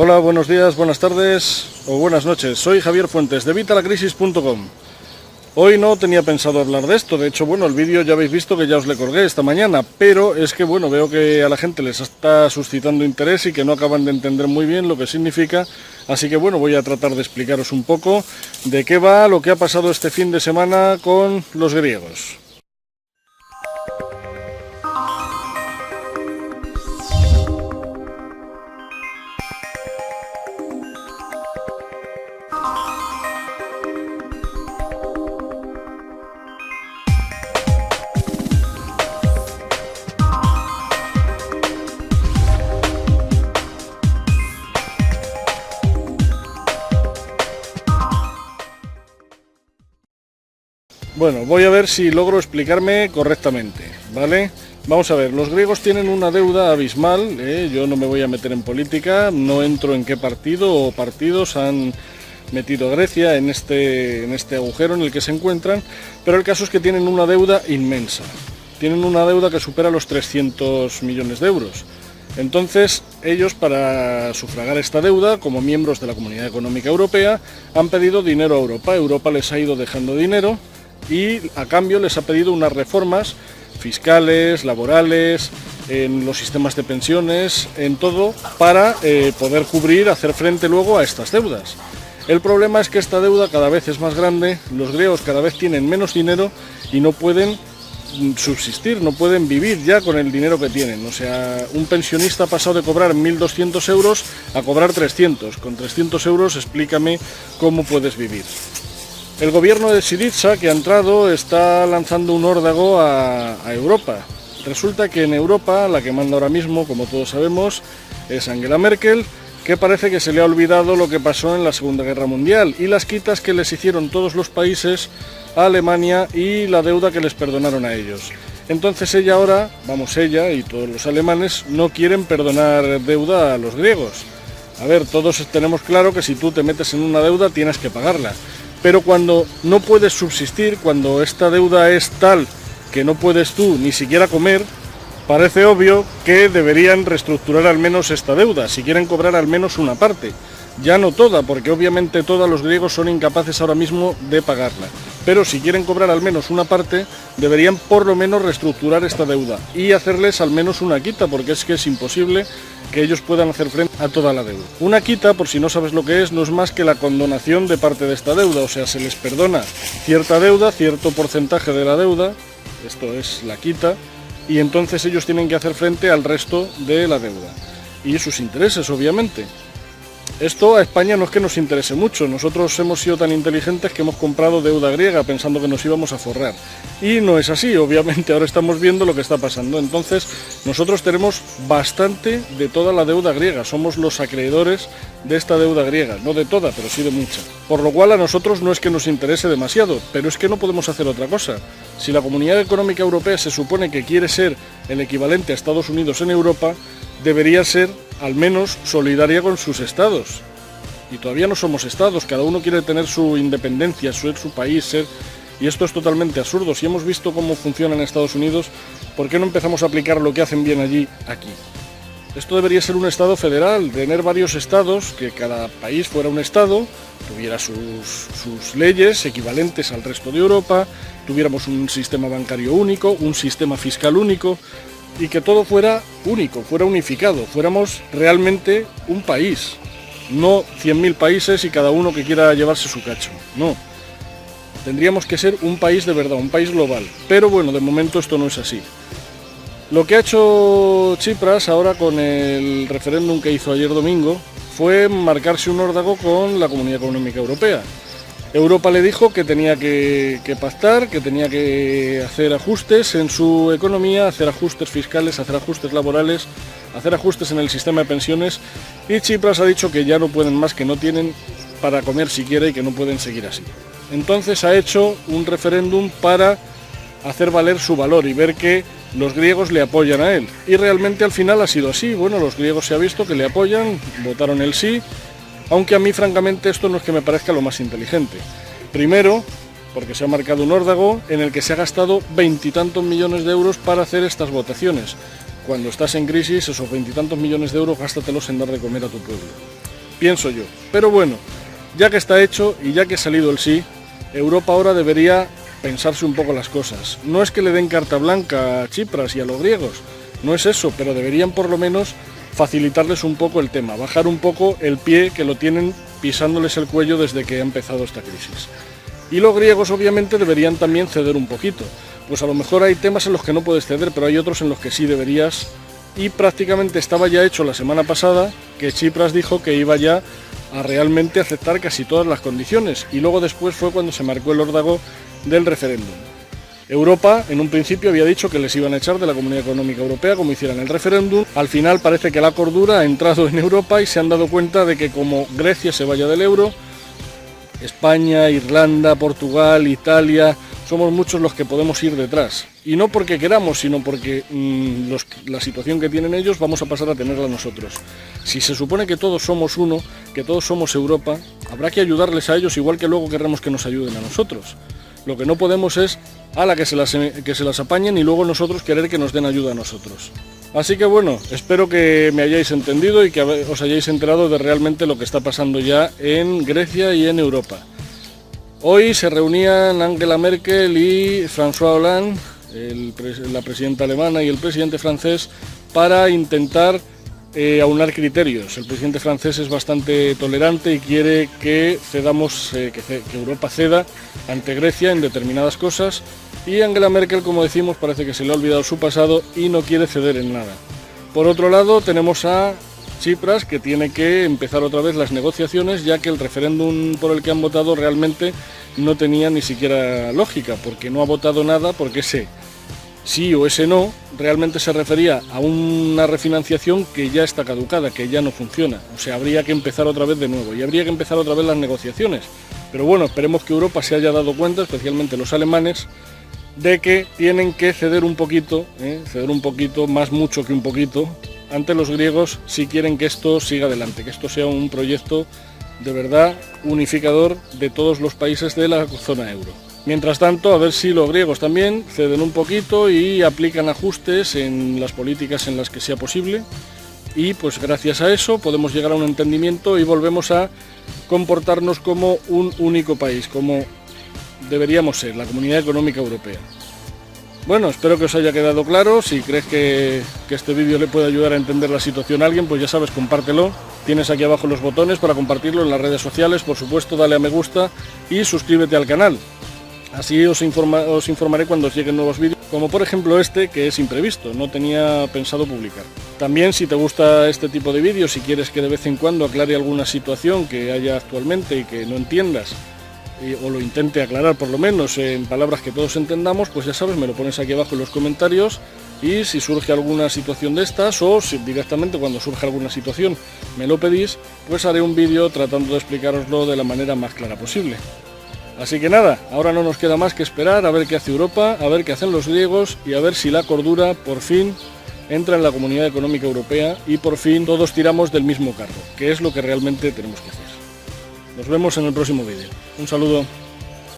Hola, buenos días, buenas tardes o buenas noches. Soy Javier Fuentes de Vitalacrisis.com. Hoy no tenía pensado hablar de esto, de hecho, bueno, el vídeo ya habéis visto que ya os le colgué esta mañana, pero es que, bueno, veo que a la gente les está suscitando interés y que no acaban de entender muy bien lo que significa, así que, bueno, voy a tratar de explicaros un poco de qué va lo que ha pasado este fin de semana con los griegos. Bueno, voy a ver si logro explicarme correctamente, ¿vale? Vamos a ver, los griegos tienen una deuda abismal, ¿eh? yo no me voy a meter en política, no entro en qué partido o partidos han metido a Grecia en este, en este agujero en el que se encuentran, pero el caso es que tienen una deuda inmensa, tienen una deuda que supera los 300 millones de euros. Entonces, ellos para sufragar esta deuda, como miembros de la Comunidad Económica Europea, han pedido dinero a Europa. Europa les ha ido dejando dinero y a cambio les ha pedido unas reformas fiscales, laborales, en los sistemas de pensiones, en todo, para eh, poder cubrir, hacer frente luego a estas deudas. El problema es que esta deuda cada vez es más grande, los griegos cada vez tienen menos dinero y no pueden mm, subsistir, no pueden vivir ya con el dinero que tienen. O sea, un pensionista ha pasado de cobrar 1.200 euros a cobrar 300. Con 300 euros explícame cómo puedes vivir. El gobierno de Siriza, que ha entrado, está lanzando un órdago a, Europa. Resulta que en Europa la que manda ahora mismo, como todos sabemos, es Angela Merkel, que parece que se le ha olvidado lo que pasó en la Segunda Guerra Mundial y las quitas que les hicieron todos los países a Alemania y la deuda que les perdonaron a ellos. Entonces ella ahora, vamos ella y todos los alemanes, no quieren perdonar deuda a los griegos. A ver, todos tenemos claro que si tú te metes en una deuda tienes que pagarla pero cuando no puedes subsistir, cuando esta deuda es tal que no puedes tú ni siquiera comer, parece obvio que deberían reestructurar al menos esta deuda, si quieren cobrar al menos una parte. Ya no toda, porque obviamente todos los griegos son incapaces ahora mismo de pagarla. Pero si quieren cobrar al menos una parte, deberían por lo menos reestructurar esta deuda y hacerles al menos una quita, porque es que es imposible que ellos puedan hacer frente a toda la deuda. Una quita, por si no sabes lo que es, no es más que la condonación de parte de esta deuda, o sea, se les perdona cierta deuda, cierto porcentaje de la deuda, esto es la quita, y entonces ellos tienen que hacer frente al resto de la deuda. Y sus intereses, obviamente. Esto a España no es que nos interese mucho, nosotros hemos sido tan inteligentes que hemos comprado deuda griega pensando que nos íbamos a forrar. Y no es así, obviamente ahora estamos viendo lo que está pasando. Entonces nosotros tenemos bastante de toda la deuda griega, somos los acreedores de esta deuda griega, no de toda, pero sí de mucha. Por lo cual a nosotros no es que nos interese demasiado, pero es que no podemos hacer otra cosa. Si la Comunidad Económica Europea se supone que quiere ser el equivalente a Estados Unidos en Europa, debería ser al menos solidaria con sus estados. Y todavía no somos estados, cada uno quiere tener su independencia, ser su país, ser... Y esto es totalmente absurdo. Si hemos visto cómo funciona en Estados Unidos, ¿por qué no empezamos a aplicar lo que hacen bien allí, aquí? Esto debería ser un estado federal, tener varios estados, que cada país fuera un estado, tuviera sus, sus, leyes equivalentes al resto de Europa, tuviéramos un sistema bancario único, un sistema fiscal único, y que todo fuera único, fuera unificado, fuéramos realmente un país, no 100.000 países y cada uno que quiera llevarse su cacho, no. Tendríamos que ser un país de verdad, un país global. Pero bueno, de momento esto no es así. Lo que ha hecho Chipras ahora con el referéndum que hizo ayer domingo fue marcarse un órdago con la Comunidad Económica Europea. Europa le dijo que tenía que, pactar, que tenía que hacer ajustes en su economía, hacer ajustes fiscales, hacer ajustes laborales, hacer ajustes en el sistema de pensiones y Chipras ha dicho que ya no pueden más, que no tienen para comer siquiera y que no pueden seguir así. Entonces ha hecho un referéndum para hacer valer su valor y ver que los griegos le apoyan a él. Y realmente al final ha sido así. Bueno, los griegos se ha visto que le apoyan, votaron el sí aunque a mí francamente esto no es que me parezca lo más inteligente. Primero, porque se ha marcado un órdago en el que se ha gastado veintitantos millones de euros para hacer estas votaciones. Cuando estás en crisis, esos veintitantos millones de euros gástatelos en dar de comer a tu pueblo. pienso yo. Pero bueno, ya que está hecho y ya que ha salido el sí, Europa ahora debería pensarse un poco las cosas. No es que le den carta blanca a Chipras y a los griegos, no es eso, pero deberían por lo menos facilitarles un poco el tema, bajar un poco el pie que lo tienen pisándoles el cuello desde que ha empezado esta crisis. Y los griegos obviamente deberían también ceder un poquito. Pues a lo mejor hay temas en los que no puedes ceder, pero hay otros en los que sí deberías. Y prácticamente estaba ya hecho la semana pasada que Chipras dijo que iba ya a realmente aceptar casi todas las condiciones. Y luego después fue cuando se marcó el órdago del referéndum. Europa en un principio había dicho que les iban a echar de la Comunidad Económica Europea como hicieran el referéndum. Al final parece que la cordura ha entrado en Europa y se han dado cuenta de que como Grecia se vaya del euro, España, Irlanda, Portugal, Italia, somos muchos los que podemos ir detrás. Y no porque queramos, sino porque mm, la situación que tienen ellos vamos a pasar a tenerla nosotros. Si se supone que todos somos uno, que todos somos Europa, habrá que ayudarles a ellos igual que luego querremos que nos ayuden a nosotros. Lo que no podemos es a la que se las, que se las apañen y luego nosotros querer que nos den ayuda a nosotros. Así que bueno, espero que me hayáis entendido y que os hayáis enterado de realmente lo que está pasando ya en Grecia y en Europa. Hoy se reunían Angela Merkel y François Hollande, la presidenta alemana y el presidente francés, para intentar eh, aunar criterios. El presidente francés es bastante tolerante y quiere que cedamos, eh, que, Europa ceda ante Grecia en determinadas cosas. Y Angela Merkel, como decimos, parece que se le ha olvidado su pasado y no quiere ceder en nada. Por otro lado, tenemos a Chipras, que tiene que empezar otra vez las negociaciones, ya que el referéndum por el que han votado realmente no tenía ni siquiera lógica, porque no ha votado nada, porque sé sí o ese no realmente se refería a una refinanciación que ya está caducada, que ya no funciona. O sea, habría que empezar otra vez de nuevo y habría que empezar otra vez las negociaciones. Pero bueno, esperemos que Europa se haya dado cuenta, especialmente los alemanes, de que tienen que ceder un poquito, ¿eh? ceder un poquito, más mucho que un poquito, ante los griegos si quieren que esto siga adelante, que esto sea un proyecto de verdad unificador de todos los países de la zona euro. Mientras tanto, a ver si los griegos también ceden un poquito y aplican ajustes en las políticas en las que sea posible. Y pues gracias a eso podemos llegar a un entendimiento y volvemos a comportarnos como un único país, como deberíamos ser, la Comunidad Económica Europea. Bueno, espero que os haya quedado claro. Si crees que, este vídeo le puede ayudar a entender la situación a alguien, pues ya sabes, compártelo. Tienes aquí abajo los botones para compartirlo en las redes sociales. Por supuesto, dale a me gusta y suscríbete al canal. Así os, informaré cuando os lleguen nuevos vídeos, como por ejemplo este que es imprevisto, no tenía pensado publicar. También si te gusta este tipo de vídeos, si quieres que de vez en cuando aclare alguna situación que haya actualmente y que no entiendas, o lo intente aclarar por lo menos en palabras que todos entendamos, pues ya sabes, me lo pones aquí abajo en los comentarios y si surge alguna situación de estas o si directamente cuando surge alguna situación me lo pedís, pues haré un vídeo tratando de explicaroslo de la manera más clara posible. Así que nada, ahora no nos queda más que esperar a ver qué hace Europa, a ver qué hacen los griegos y a ver si la cordura por fin entra en la Comunidad Económica Europea y por fin todos tiramos del mismo carro, que es lo que realmente tenemos que hacer. Nos vemos en el próximo vídeo. Un saludo.